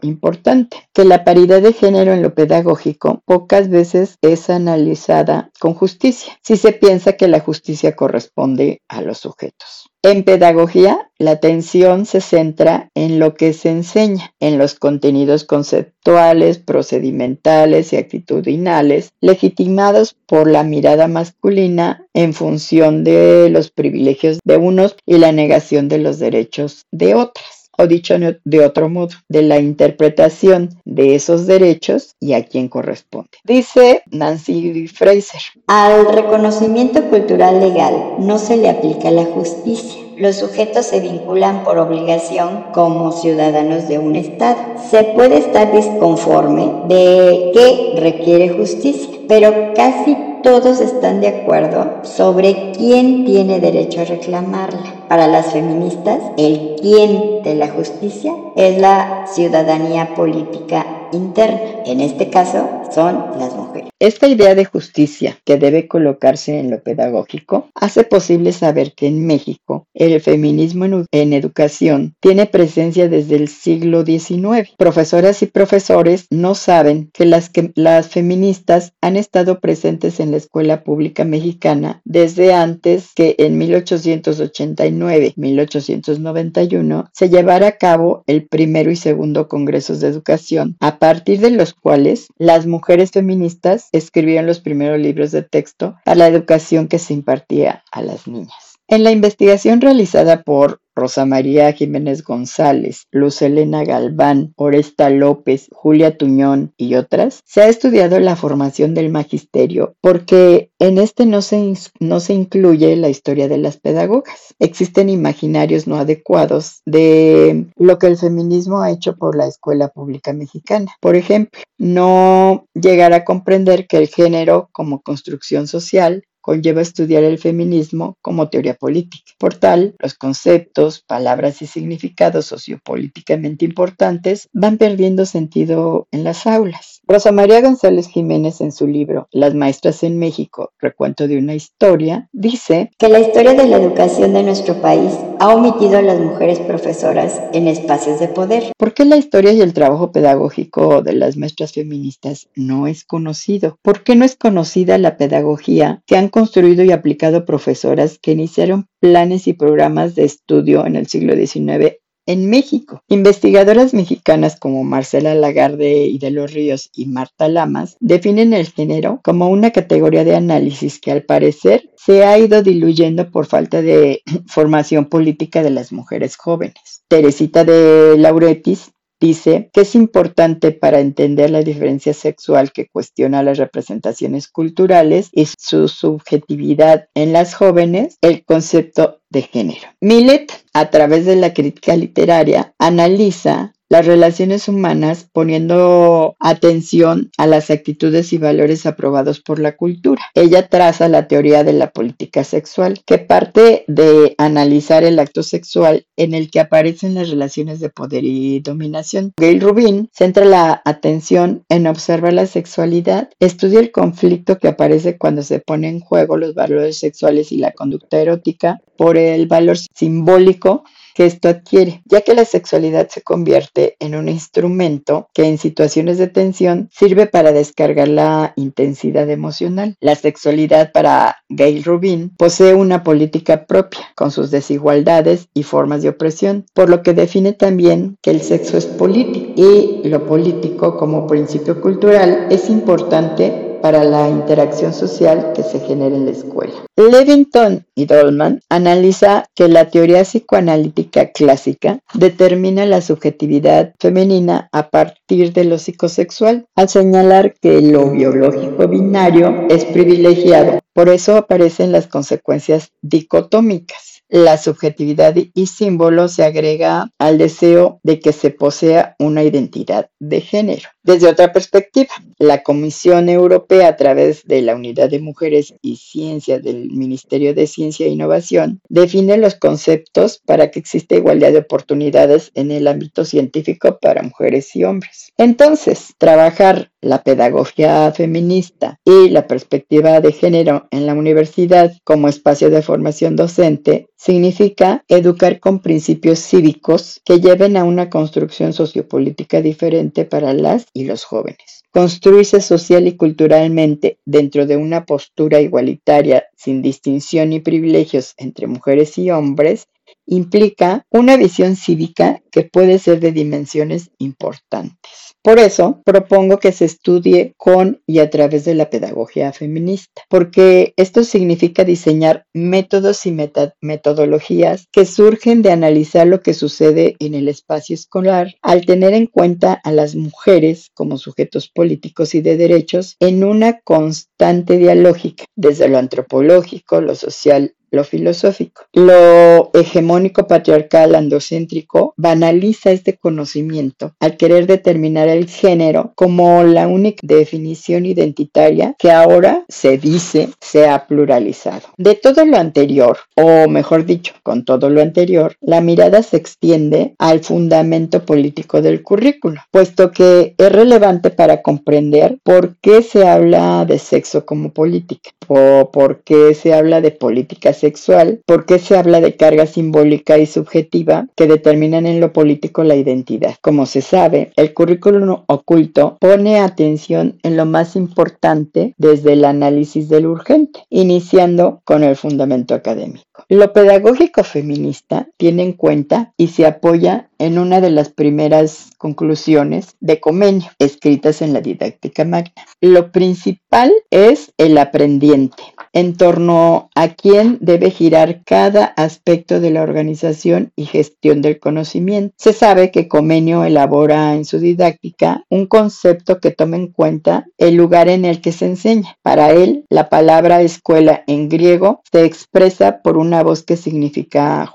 [SPEAKER 1] importante, que la paridad de género en lo pedagógico pocas veces es analizada con justicia, si se piensa que la justicia corresponde a los sujetos. En pedagogía, la atención se centra en lo que se enseña, en los contenidos conceptuales, procedimentales y actitudinales, legitimados por la mirada masculina en función de los privilegios de unos y la negación de los derechos de otras o dicho de otro modo, de la interpretación de esos derechos y a quién corresponde. Dice Nancy Fraser.
[SPEAKER 3] Al reconocimiento cultural legal no se le aplica la justicia. Los sujetos se vinculan por obligación como ciudadanos de un Estado. Se puede estar disconforme de que requiere justicia, pero casi todos están de acuerdo sobre quién tiene derecho a reclamarla. Para las feministas, el quién de la justicia es la ciudadanía política interna. En este caso son las mujeres.
[SPEAKER 1] Esta idea de justicia que debe colocarse en lo pedagógico hace posible saber que en México el feminismo en, educación tiene presencia desde el siglo XIX. Profesoras y profesores no saben que las, que las feministas han estado presentes en la escuela pública mexicana desde antes que en 1889-1891 se llevara a cabo el primero y segundo congresos de educación a partir de los cuales las mujeres feministas escribieron los primeros libros de texto para la educación que se impartía a las niñas. En la investigación realizada por Rosa María Jiménez González, Luz Elena Galván, Oresta López, Julia Tuñón y otras, se ha estudiado la formación del magisterio porque en este no se, no se incluye la historia de las pedagogas. Existen imaginarios no adecuados de lo que el feminismo ha hecho por la escuela pública mexicana. Por ejemplo, no llegar a comprender que el género como construcción social conlleva estudiar el feminismo como teoría política. Por tal, los conceptos, palabras y significados sociopolíticamente importantes van perdiendo sentido en las aulas. Rosa María González Jiménez en su libro Las maestras en México, recuento de una historia, dice
[SPEAKER 3] que la historia de la educación de nuestro país ha omitido a las mujeres profesoras en espacios de poder.
[SPEAKER 1] ¿Por qué la historia y el trabajo pedagógico de las maestras feministas no es conocido? ¿Por qué no es conocida la pedagogía que han construido y aplicado profesoras que iniciaron planes y programas de estudio en el siglo XIX en México. Investigadoras mexicanas como Marcela Lagarde y de los Ríos y Marta Lamas definen el género como una categoría de análisis que al parecer se ha ido diluyendo por falta de <clears throat> formación política de las mujeres jóvenes. Teresita de Lauretis Dice que es importante para entender la diferencia sexual que cuestiona las representaciones culturales y su subjetividad en las jóvenes, el concepto de género. Millet, a través de la crítica literaria, analiza las relaciones humanas poniendo atención a las actitudes y valores aprobados por la cultura. Ella traza la teoría de la política sexual, que parte de analizar el acto sexual en el que aparecen las relaciones de poder y dominación. Gail Rubin centra la atención en observar la sexualidad, estudia el conflicto que aparece cuando se pone en juego los valores sexuales y la conducta erótica por el valor simbólico que esto adquiere, ya que la sexualidad se convierte en un instrumento que en situaciones de tensión sirve para descargar la intensidad emocional. La sexualidad para Gail Rubin posee una política propia, con sus desigualdades y formas de opresión, por lo que define también que el sexo es político y lo político como principio cultural es importante para la interacción social que se genera en la escuela. Levington y Dolman analiza que la teoría psicoanalítica clásica determina la subjetividad femenina a partir de lo psicosexual, al señalar que lo biológico binario es privilegiado. Por eso aparecen las consecuencias dicotómicas la subjetividad y símbolo se agrega al deseo de que se posea una identidad de género. Desde otra perspectiva, la Comisión Europea a través de la Unidad de Mujeres y Ciencias del Ministerio de Ciencia e Innovación define los conceptos para que exista igualdad de oportunidades en el ámbito científico para mujeres y hombres. Entonces, trabajar la pedagogía feminista y la perspectiva de género en la universidad como espacio de formación docente significa educar con principios cívicos que lleven a una construcción sociopolítica diferente para las y los jóvenes. Construirse social y culturalmente dentro de una postura igualitaria sin distinción ni privilegios entre mujeres y hombres implica una visión cívica que puede ser de dimensiones importantes. Por eso propongo que se estudie con y a través de la pedagogía feminista, porque esto significa diseñar métodos y metodologías que surgen de analizar lo que sucede en el espacio escolar al tener en cuenta a las mujeres como sujetos políticos y de derechos en una constante dialógica, desde lo antropológico, lo social lo filosófico. Lo hegemónico patriarcal androcéntrico banaliza este conocimiento al querer determinar el género como la única definición identitaria que ahora se dice se ha pluralizado. De todo lo anterior, o mejor dicho, con todo lo anterior, la mirada se extiende al fundamento político del currículo, puesto que es relevante para comprender por qué se habla de sexo como política o por qué se habla de políticas sexual, porque se habla de carga simbólica y subjetiva que determinan en lo político la identidad. Como se sabe, el currículum oculto pone atención en lo más importante desde el análisis del urgente, iniciando con el fundamento académico. Lo pedagógico feminista tiene en cuenta y se apoya en una de las primeras conclusiones de Comenio, escritas en la didáctica magna. Lo principal es el aprendiente, en torno a quién debe girar cada aspecto de la organización y gestión del conocimiento. Se sabe que Comenio elabora en su didáctica un concepto que toma en cuenta el lugar en el que se enseña. Para él, la palabra escuela en griego se expresa por una voz que significa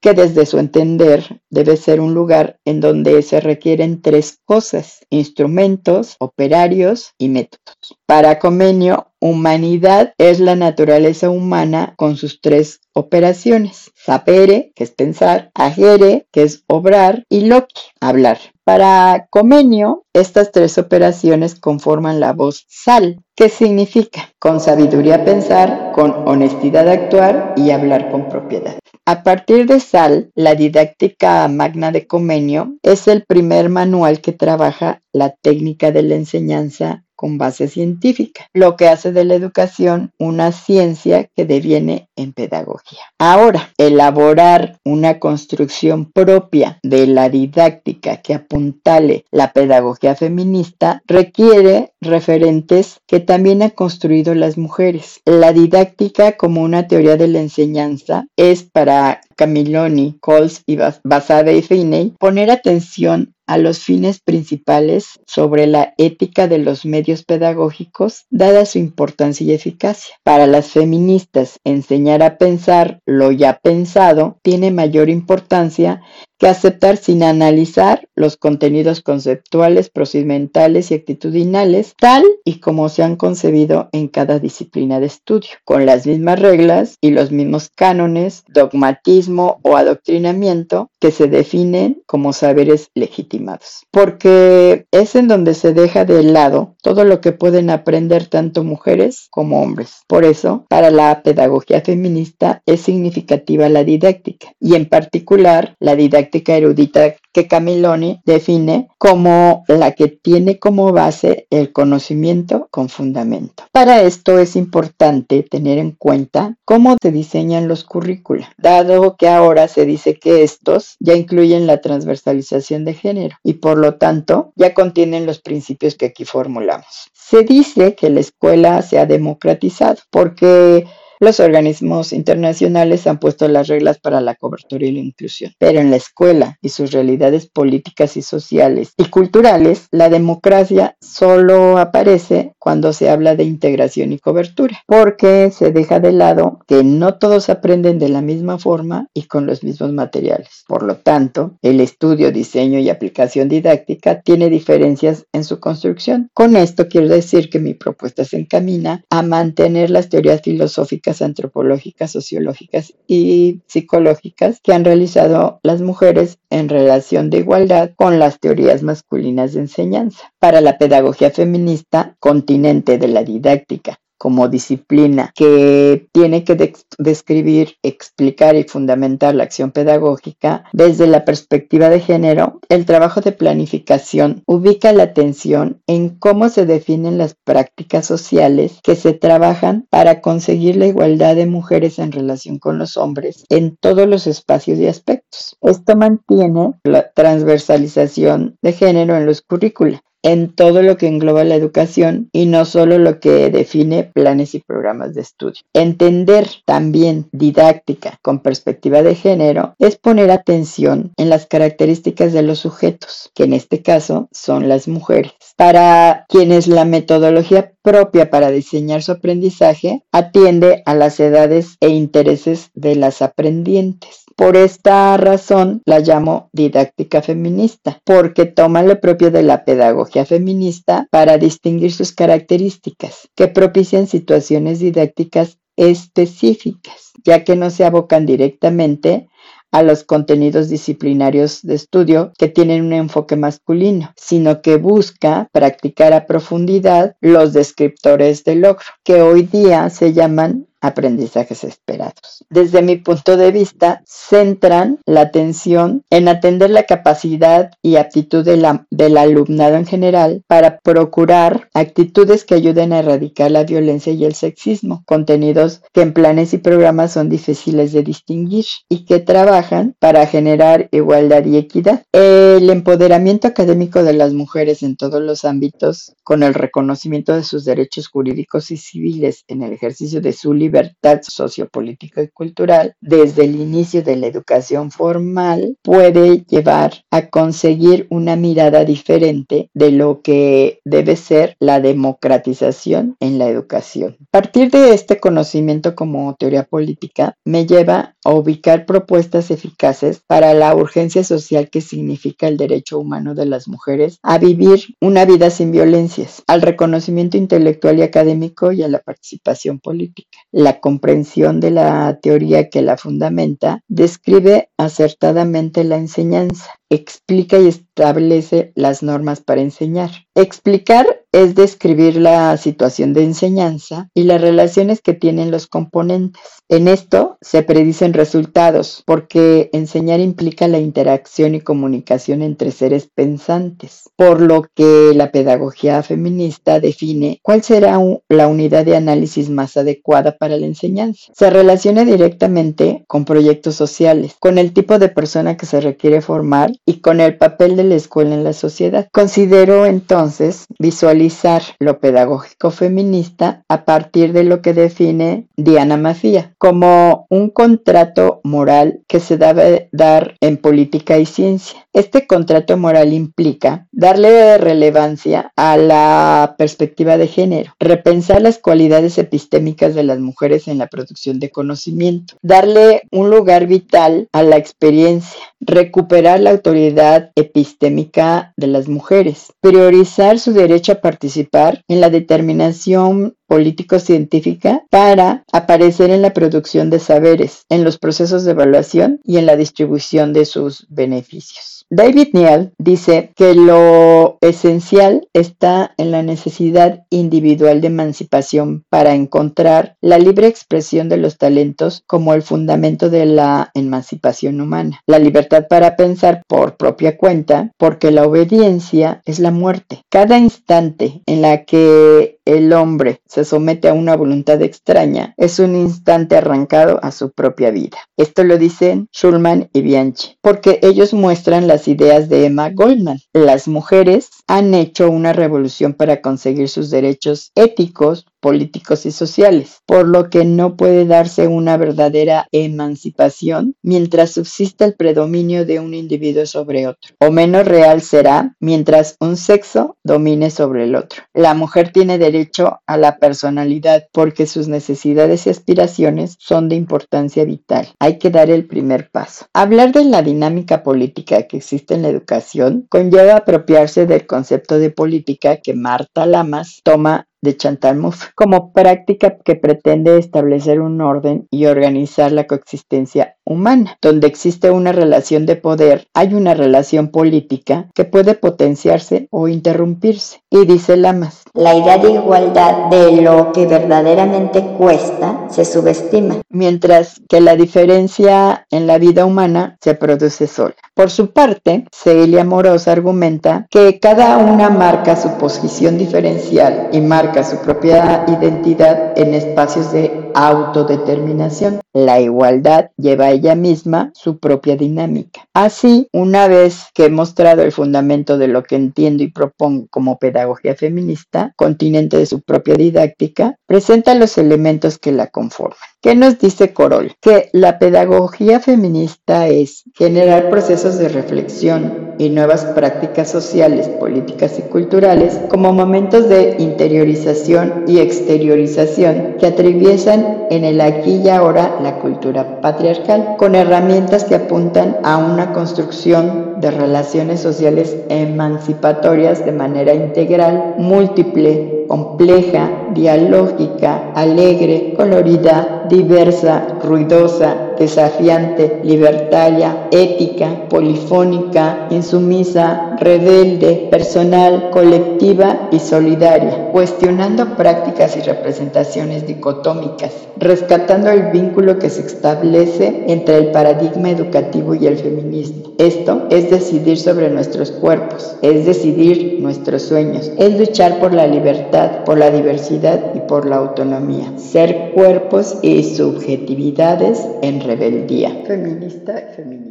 [SPEAKER 1] que desde su entender debe ser un lugar en donde se requieren tres cosas, instrumentos, operarios y métodos. Para Comenio, humanidad es la naturaleza humana con sus tres operaciones. Sapere, que es pensar, agere, que es obrar, y loki, hablar. Para Comenio, estas tres operaciones conforman la voz sal, que significa con sabiduría pensar, con honestidad actuar y hablar con propiedad. A partir de Sal, la didáctica magna de Comenio es el primer manual que trabaja la técnica de la enseñanza con base científica, lo que hace de la educación una ciencia que deviene en pedagogía. Ahora, elaborar una construcción propia de la didáctica que apuntale la pedagogía feminista requiere referentes que también han construido las mujeres. La didáctica como una teoría de la enseñanza es para Camilloni, Coles y Basada y Finney poner atención a los fines principales sobre la ética de los medios pedagógicos, dada su importancia y eficacia. Para las feministas, enseñar a pensar lo ya pensado tiene mayor importancia que aceptar sin analizar los contenidos conceptuales, procedimentales y actitudinales, tal y como se han concebido en cada disciplina de estudio, con las mismas reglas y los mismos cánones, dogmatismo o adoctrinamiento que se definen como saberes legitimados. Porque es en donde se deja de lado todo lo que pueden aprender tanto mujeres como hombres. Por eso, para la pedagogía feminista es significativa la didáctica y en particular la didáctica erudita que Camilloni define como la que tiene como base el conocimiento con fundamento. Para esto es importante tener en cuenta cómo se diseñan los currícula, dado que ahora se dice que estos ya incluyen la transversalización de género y por lo tanto ya contienen los principios que aquí formulamos. Se dice que la escuela se ha democratizado porque los organismos internacionales han puesto las reglas para la cobertura y la inclusión, pero en la escuela y sus realidades políticas y sociales y culturales, la democracia solo aparece cuando se habla de integración y cobertura, porque se deja de lado que no todos aprenden de la misma forma y con los mismos materiales. Por lo tanto, el estudio, diseño y aplicación didáctica tiene diferencias en su construcción. Con esto quiero decir que mi propuesta se encamina a mantener las teorías filosóficas antropológicas, sociológicas y psicológicas que han realizado las mujeres en relación de igualdad con las teorías masculinas de enseñanza. Para la pedagogía feminista, continente de la didáctica como disciplina que tiene que describir, explicar y fundamentar la acción pedagógica desde la perspectiva de género, el trabajo de planificación ubica la atención en cómo se definen las prácticas sociales que se trabajan para conseguir la igualdad de mujeres en relación con los hombres en todos los espacios y aspectos. Esto mantiene la transversalización de género en los currículos en todo lo que engloba la educación y no solo lo que define planes y programas de estudio. Entender también didáctica con perspectiva de género es poner atención en las características de los sujetos, que en este caso son las mujeres, para quienes la metodología propia para diseñar su aprendizaje atiende a las edades e intereses de las aprendientes. Por esta razón la llamo didáctica feminista, porque toma lo propio de la pedagogía feminista para distinguir sus características, que propician situaciones didácticas específicas, ya que no se abocan directamente a los contenidos disciplinarios de estudio que tienen un enfoque masculino, sino que busca practicar a profundidad los descriptores del logro, que hoy día se llaman aprendizajes esperados. Desde mi punto de vista, centran la atención en atender la capacidad y aptitud del alumnado en general para procurar actitudes que ayuden a erradicar la violencia y el sexismo, contenidos que en planes y programas son difíciles de distinguir y que trabajan para generar igualdad y equidad. El empoderamiento académico de las mujeres en todos los ámbitos, con el reconocimiento de sus derechos jurídicos y civiles en el ejercicio de su libertad, libertad sociopolítica y cultural desde el inicio de la educación formal puede llevar a conseguir una mirada diferente de lo que debe ser la democratización en la educación. A partir de este conocimiento como teoría política me lleva a ubicar propuestas eficaces para la urgencia social que significa el derecho humano de las mujeres a vivir una vida sin violencias, al reconocimiento intelectual y académico y a la participación política la comprensión de la teoría que la fundamenta, describe acertadamente la enseñanza, explica y establece las normas para enseñar. Explicar es describir la situación de enseñanza y las relaciones que tienen los componentes. En esto se predicen resultados porque enseñar implica la interacción y comunicación entre seres pensantes, por lo que la pedagogía feminista define cuál será la unidad de análisis más adecuada para la enseñanza. Se relaciona directamente con proyectos sociales, con el tipo de persona que se requiere formar y con el papel de la escuela en la sociedad. Considero entonces visualizar lo pedagógico feminista a partir de lo que define Diana Macía como un contrato moral que se debe dar en política y ciencia. Este contrato moral implica darle relevancia a la perspectiva de género, repensar las cualidades epistémicas de las mujeres en la producción de conocimiento, darle un lugar vital a la experiencia, recuperar la autoridad epistémica de las mujeres, priorizar su derecho a participar en la determinación político-científica para aparecer en la producción de saberes, en los procesos de evaluación y en la distribución de sus beneficios. David Neal dice que lo esencial está en la necesidad individual de emancipación para encontrar la libre expresión de los talentos como el fundamento de la emancipación humana. La libertad para pensar por propia cuenta, porque la obediencia es la muerte. Cada instante en la que el hombre se somete a una voluntad extraña es un instante arrancado a su propia vida. Esto lo dicen Schulman y Bianchi, porque ellos muestran las ideas de Emma Goldman. Las mujeres han hecho una revolución para conseguir sus derechos éticos, políticos y sociales, por lo que no puede darse una verdadera emancipación mientras subsista el predominio de un individuo sobre otro, o menos real será mientras un sexo domine sobre el otro. La mujer tiene derecho a la personalidad porque sus necesidades y aspiraciones son de importancia vital. Hay que dar el primer paso. Hablar de la dinámica política que existe en la educación conlleva apropiarse del concepto de política que Marta Lamas toma de Chantal Mouffe, como práctica que pretende establecer un orden y organizar la coexistencia humana. Donde existe una relación de poder, hay una relación política que puede potenciarse o interrumpirse. Y dice Lamas,
[SPEAKER 3] la idea de igualdad de lo que verdaderamente cuesta se subestima.
[SPEAKER 1] Mientras que la diferencia en la vida humana se produce sola. Por su parte, Celia Moros argumenta que cada una marca su posición diferencial y marca su propia identidad en espacios de autodeterminación. La igualdad lleva a ella misma su propia dinámica. Así, una vez que he mostrado el fundamento de lo que entiendo y propongo como pedagogía feminista, continente de su propia didáctica, presenta los elementos que la conforman. ¿Qué nos dice Corol? Que la pedagogía feminista es generar procesos de reflexión y nuevas prácticas sociales, políticas y culturales como momentos de interiorización y exteriorización que atraviesan en el aquí y ahora la cultura patriarcal, con herramientas que apuntan a una construcción de relaciones sociales emancipatorias de manera integral, múltiple, compleja, dialógica, alegre, colorida, diversa, ruidosa, desafiante, libertaria, ética, polifónica, insumisa, rebelde, personal, colectiva y solidaria, cuestionando prácticas y representaciones dicotómicas, rescatando el vínculo que se establece entre el paradigma educativo y el feminismo. Esto es decidir sobre nuestros cuerpos, es decidir nuestros sueños, es luchar por la libertad, por la diversidad y por la autonomía, ser cuerpos y subjetividades en rebeldía. Feminista y feminismo.